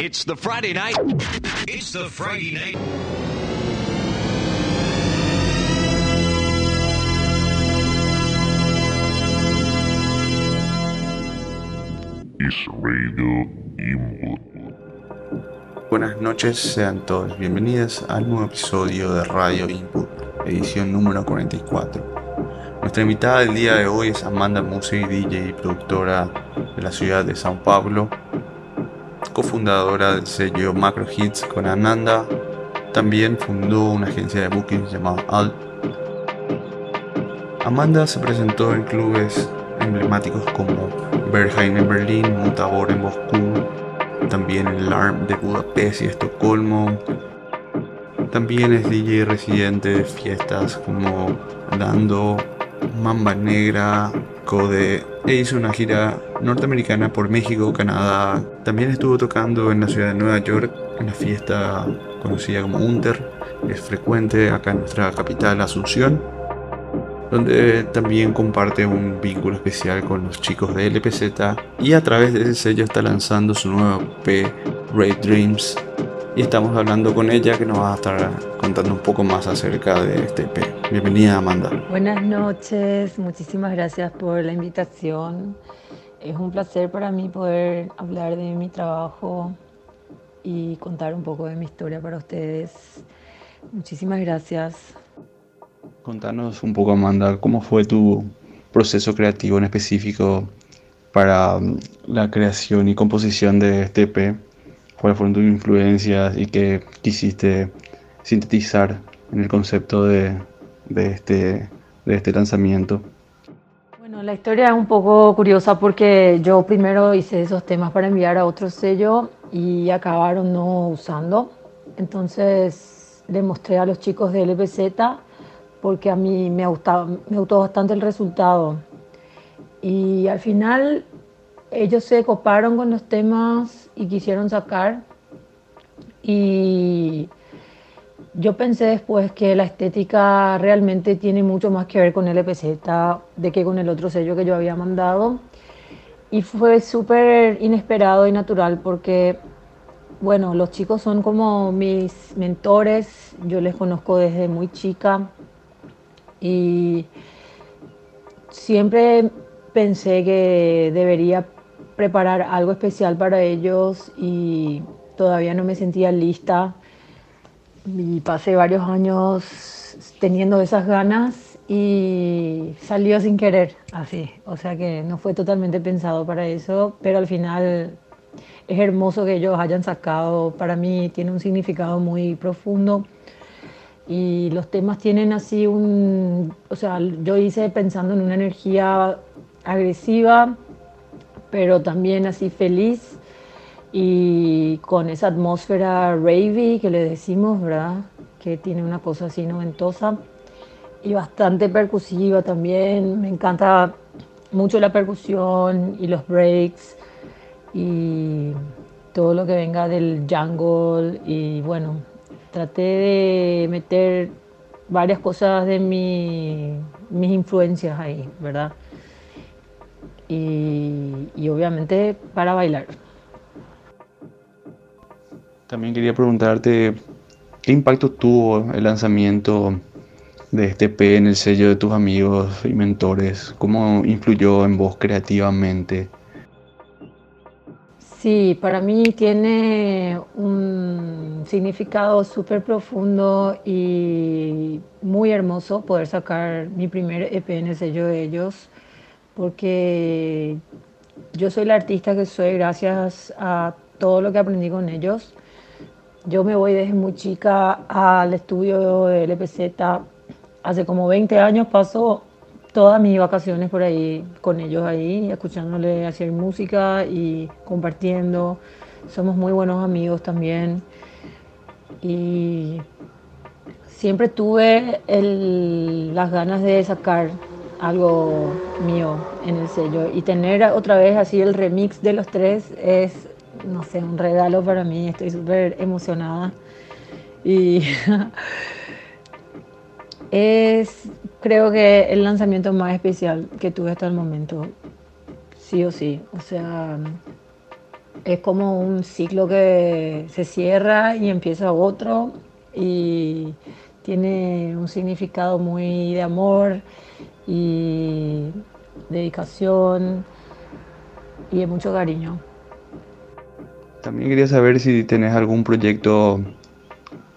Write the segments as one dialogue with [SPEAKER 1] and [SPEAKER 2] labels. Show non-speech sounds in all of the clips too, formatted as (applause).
[SPEAKER 1] It's the Friday night. It's the Friday night.
[SPEAKER 2] Is Radio Input.
[SPEAKER 3] Buenas noches, sean todos bienvenidos al nuevo episodio de Radio Input, edición número 44. Nuestra invitada del día de hoy es Amanda Musi, DJ y productora de la ciudad de Sao Paulo, cofundadora del sello Macro Hits con Amanda. También fundó una agencia de bookings llamada Alt. Amanda se presentó en clubes emblemáticos como Berghain en Berlín, Mutabor en Moscú, también el ARM de Budapest y Estocolmo. También es DJ residente de fiestas como Dando, Mamba Negra, Code e hizo una gira norteamericana por México, Canadá. También estuvo tocando en la ciudad de Nueva York, en la fiesta conocida como Unter, es frecuente acá en nuestra capital, Asunción, donde también comparte un vínculo especial con los chicos de LPZ y a través de ese sello está lanzando su nuevo P, Ray Dreams. Y estamos hablando con ella que nos va a estar contando un poco más acerca de este EP. Bienvenida Amanda.
[SPEAKER 4] Buenas noches, muchísimas gracias por la invitación. Es un placer para mí poder hablar de mi trabajo y contar un poco de mi historia para ustedes. Muchísimas gracias.
[SPEAKER 3] Contanos un poco, Amanda, cómo fue tu proceso creativo en específico para mm, la creación y composición de este EP. ¿Cuáles fueron tus influencias y qué quisiste sintetizar en el concepto de, de este, de este lanzamiento?
[SPEAKER 4] Bueno, la historia es un poco curiosa porque yo primero hice esos temas para enviar a otro sello y acabaron no usando. Entonces le mostré a los chicos de LPZ porque a mí me, gustaba, me gustó bastante el resultado. Y al final ellos se coparon con los temas y quisieron sacar. Y yo pensé después que la estética realmente tiene mucho más que ver con LPZ de que con el otro sello que yo había mandado. Y fue súper inesperado y natural porque, bueno, los chicos son como mis mentores, yo les conozco desde muy chica y siempre pensé que debería preparar algo especial para ellos y todavía no me sentía lista. Y pasé varios años teniendo esas ganas y salió sin querer, así. O sea que no fue totalmente pensado para eso, pero al final es hermoso que ellos hayan sacado. Para mí tiene un significado muy profundo y los temas tienen así un, o sea, yo hice pensando en una energía agresiva, pero también así feliz y con esa atmósfera ravey que le decimos, ¿verdad? Que tiene una cosa así noventosa y bastante percusiva también. Me encanta mucho la percusión y los breaks y todo lo que venga del jungle y bueno, traté de meter varias cosas de mi, mis influencias ahí, ¿verdad? Y, y, obviamente para bailar.
[SPEAKER 3] También quería preguntarte, ¿qué impacto tuvo el lanzamiento de este P en el sello de tus amigos y mentores? ¿Cómo influyó en vos creativamente?
[SPEAKER 4] Sí, para mí tiene un significado súper profundo y muy hermoso poder sacar mi primer EP en el sello de ellos, porque yo soy la artista que soy gracias a todo lo que aprendí con ellos. Yo me voy desde muy chica al estudio de LPZ. Hace como 20 años paso todas mis vacaciones por ahí con ellos ahí, escuchándole hacer música y compartiendo. Somos muy buenos amigos también. Y siempre tuve las ganas de sacar algo mío en el sello y tener otra vez así el remix de los tres es, no sé, un regalo para mí. Estoy súper emocionada. Y (laughs) es creo que el lanzamiento más especial que tuve hasta el momento, sí o sí. O sea, es como un ciclo que se cierra y empieza otro y tiene un significado muy de amor y dedicación y de mucho cariño.
[SPEAKER 3] También quería saber si tenés algún proyecto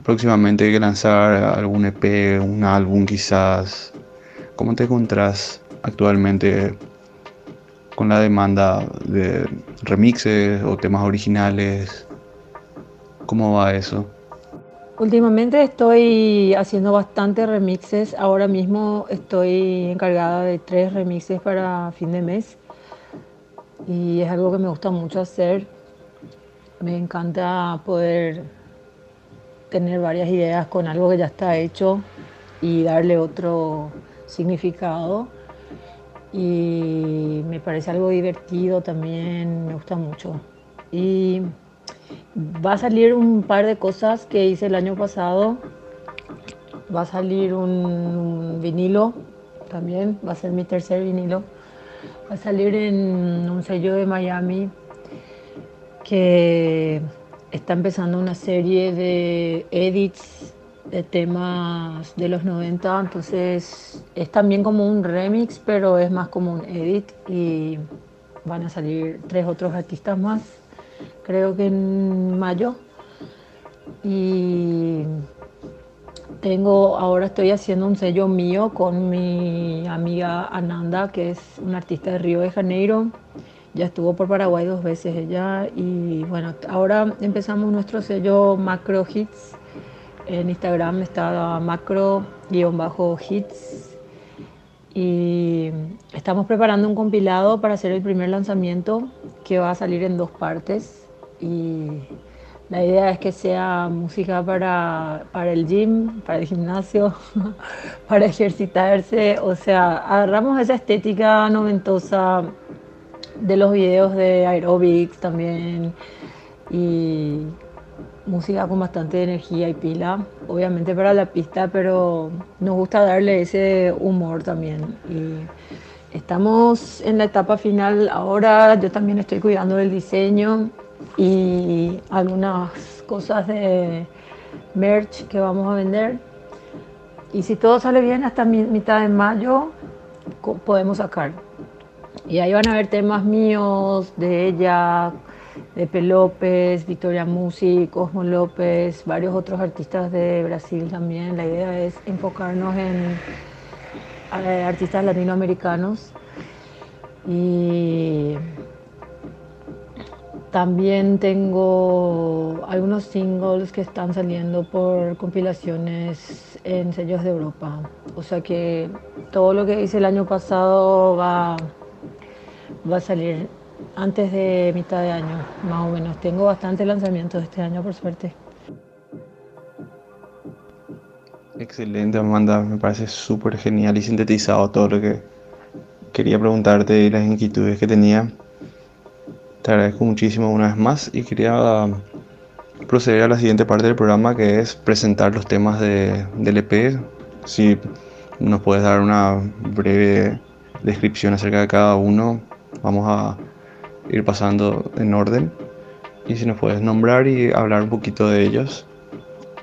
[SPEAKER 3] próximamente que lanzar, algún EP, un álbum quizás. ¿Cómo te encontrás actualmente con la demanda de remixes o temas originales? ¿Cómo va eso?
[SPEAKER 4] Últimamente estoy haciendo bastantes remixes. Ahora mismo estoy encargada de tres remixes para fin de mes. Y es algo que me gusta mucho hacer. Me encanta poder tener varias ideas con algo que ya está hecho y darle otro significado. Y me parece algo divertido también, me gusta mucho. Y Va a salir un par de cosas que hice el año pasado. Va a salir un, vinilo también, va a ser mi tercer vinilo. Va a salir en un sello de Miami que está empezando una serie de edits de temas de los 90, entonces es también como un remix, pero es más como un edit y van a salir tres otros artistas más creo que en mayo. Y tengo, ahora estoy haciendo un sello mío con mi amiga Ananda, que es una artista de Río de Janeiro. Ya estuvo por Paraguay dos veces ella. Y bueno, ahora empezamos nuestro sello Macro Hits. En Instagram está macro-hits y estamos preparando un compilado para hacer el primer lanzamiento que va a salir en dos partes y la idea es que sea música para, para el gym, para el gimnasio, (laughs) para ejercitarse, o sea, agarramos esa estética noventosa de los videos de aerobics también y música con bastante energía y pila, obviamente para la pista, pero nos gusta darle ese humor también. Y estamos en la etapa final ahora, yo también estoy cuidando del diseño y algunas cosas de merch que vamos a vender. Y si todo sale bien, hasta mitad de mayo podemos sacar. Y ahí van a ver temas míos, de ella, de P. López, Victoria Musi, Cosmo López, varios otros artistas de Brasil también. La idea es enfocarnos en eh, artistas latinoamericanos y también tengo algunos singles que están saliendo por compilaciones en sellos de Europa. O sea que todo lo que hice el año pasado va, va a salir antes de mitad de año, más o menos. Tengo bastantes lanzamientos este año, por suerte.
[SPEAKER 3] Excelente, Amanda. Me parece súper genial y sintetizado todo lo que quería preguntarte y las inquietudes que tenía. Te agradezco muchísimo una vez más y quería proceder a la siguiente parte del programa que es presentar los temas de, del EP. Si nos puedes dar una breve descripción acerca de cada uno, vamos a ir pasando en orden. Y si nos puedes nombrar y hablar un poquito de ellos,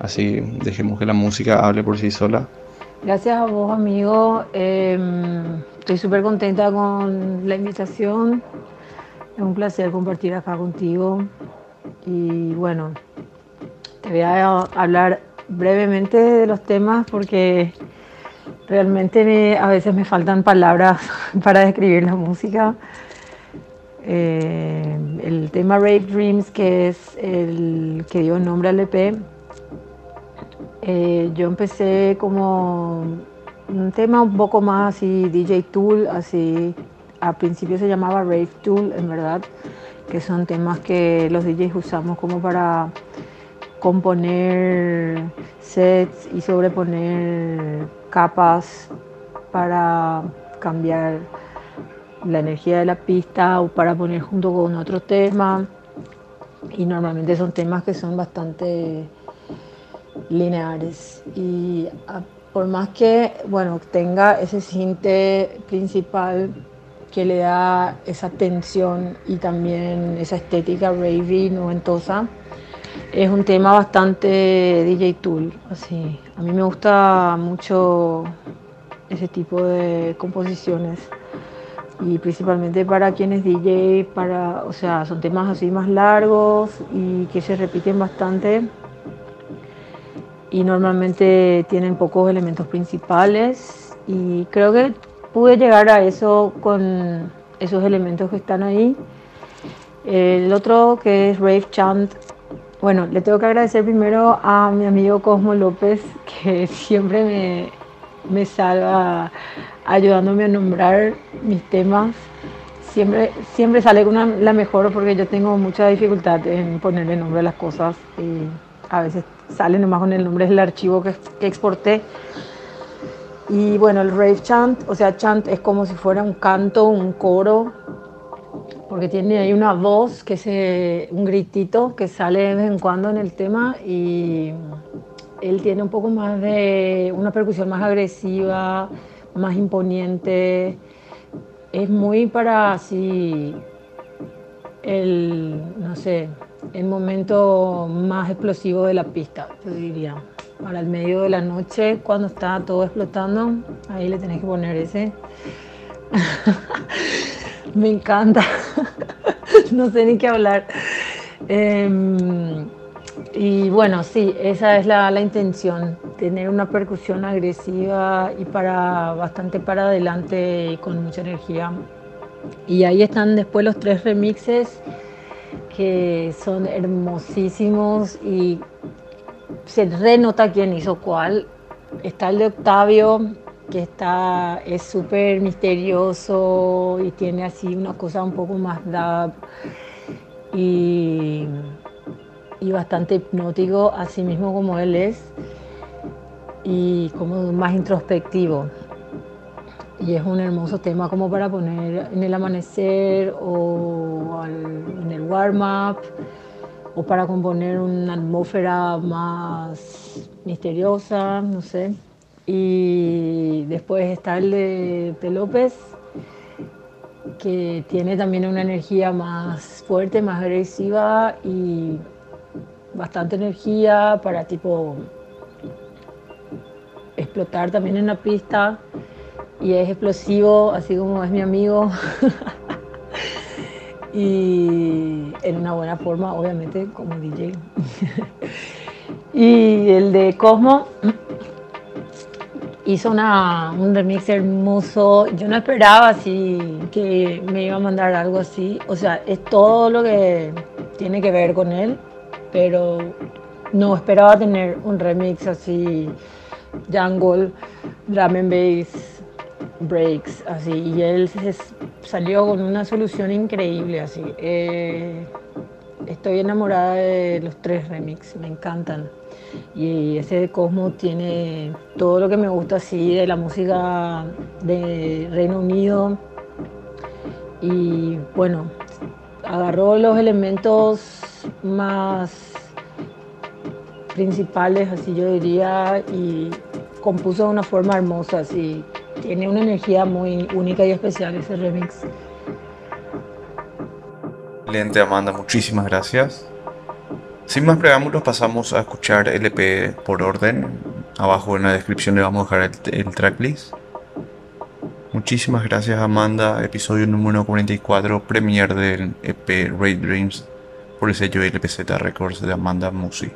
[SPEAKER 3] así dejemos que la música hable por sí sola.
[SPEAKER 4] Gracias a vos, amigo. Em, estoy súper contenta con la invitación. Es un placer compartir acá contigo. Y bueno, te voy a hablar brevemente de los temas porque realmente a veces me faltan palabras (laughs) para describir la música. Eh, el tema Rape Dreams, que es el que dio nombre al EP, eh, yo empecé como un tema un poco más así DJ Tool, así al principio se llamaba Rave Tool, en verdad, que son temas que los DJs usamos como para componer sets y sobreponer capas para cambiar la energía de la pista o para poner junto con otro tema. Y normalmente son temas que son bastante lineares. Y ah, por más que bueno, tenga ese cinte principal que le da esa tensión y también esa estética ravey noventosa. Es un tema bastante DJ Tool, así. A mí me gusta mucho ese tipo de composiciones y principalmente para quienes DJ, para, o sea, son temas así más largos y que se repiten bastante y normalmente tienen pocos elementos principales y creo que pude llegar a eso con esos elementos que están ahí. El otro que es Rave Chant, bueno, le tengo que agradecer primero a mi amigo Cosmo López (laughs) que siempre me, me salva ayudándome a nombrar mis temas. Siempre, siempre sale con la mejor porque yo tengo mucha dificultad en ponerle nombre a las cosas y a veces sale nomás con el nombre del archivo que, que exporté. Y bueno, el rave chant, o sea, chant es como si fuera un canto, un coro, porque tiene ahí una voz, que es un gritito que sale de vez en cuando en el tema y él tiene un poco más de una percusión más agresiva, más imponente. Es muy para así el, no sé, el momento más explosivo de la pista, yo diría. Para el medio de la noche, cuando está todo explotando, ahí le tenés que poner ese. (laughs) Me encanta. (laughs) no sé ni qué hablar. Em, y bueno, sí, esa es la, intención, tener una percusión agresiva y para bastante para adelante y con mucha energía. Y ahí están después los tres remixes que son hermosísimos y se renota quién hizo cuál. Está el de Octavio, que está, es súper misterioso y tiene así una cosa un poco más dub y y bastante hipnótico, así mismo como él es, y como más introspectivo. Y es un hermoso tema como para poner en el amanecer o en el warm-up o para componer una atmósfera más misteriosa, no sé. Y después está el de, de López, que tiene también una energía más fuerte, más agresiva y bastante energía para tipo explotar también en la pista y es explosivo, así como es mi amigo. (laughs) y en una buena forma, obviamente, como DJ. (laughs) y el de Cosmo hizo una, un remix hermoso. Yo no esperaba así que me iba a mandar algo así. O sea, es todo lo que tiene que ver con él pero no esperaba tener un remix así, jungle, drum and bass, breaks, así, y él salió con una solución increíble, así. Eh, estoy enamorada de los tres remix, me encantan. Y ese de Cosmo tiene todo lo que me gusta así de la música de Reino Unido. Y bueno, agarró los elementos más principales, así yo diría, y compuso de una forma hermosa, así. Tiene una energía muy única y especial ese remix.
[SPEAKER 3] Excelente, Amanda, muchísimas gracias. Sin más preámbulos, pasamos a escuchar el EP por orden. Abajo en la descripción le vamos a dejar el tracklist. Muchísimas gracias Amanda, episodio número 44, premier del EP Raid Dreams por el sello LPZ Records de Amanda Musi.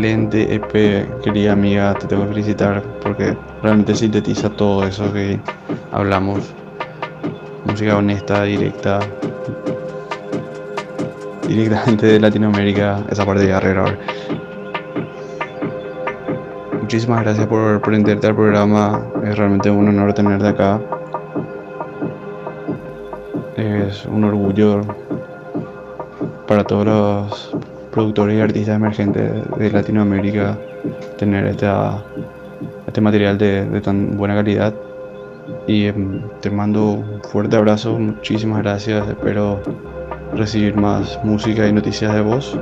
[SPEAKER 3] Excelente EP, querida amiga. Te tengo que felicitar porque realmente sintetiza todo eso que hablamos. Música honesta, directa, directamente de Latinoamérica, esa parte de Guerrero. Muchísimas gracias por prenderte al programa. Es realmente un honor tenerte acá. Es un orgullo para todos los productores y artistas emergentes de Latinoamérica tener este material de, de tan buena calidad. Y em, te mando un fuerte abrazo, muchísimas gracias. Espero recibir más música y noticias de vos.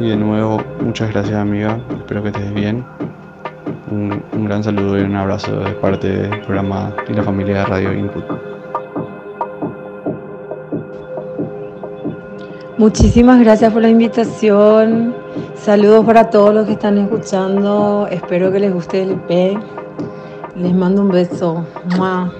[SPEAKER 3] Y de nuevo, muchas gracias amiga, espero que estés bien. Un, un gran saludo y un abrazo de parte del programa y la familia de Radio Input.
[SPEAKER 4] Muchísimas gracias por la invitación. Saludos para todos los que están escuchando. Espero que les guste el EP. Les mando un beso. ¡Mua!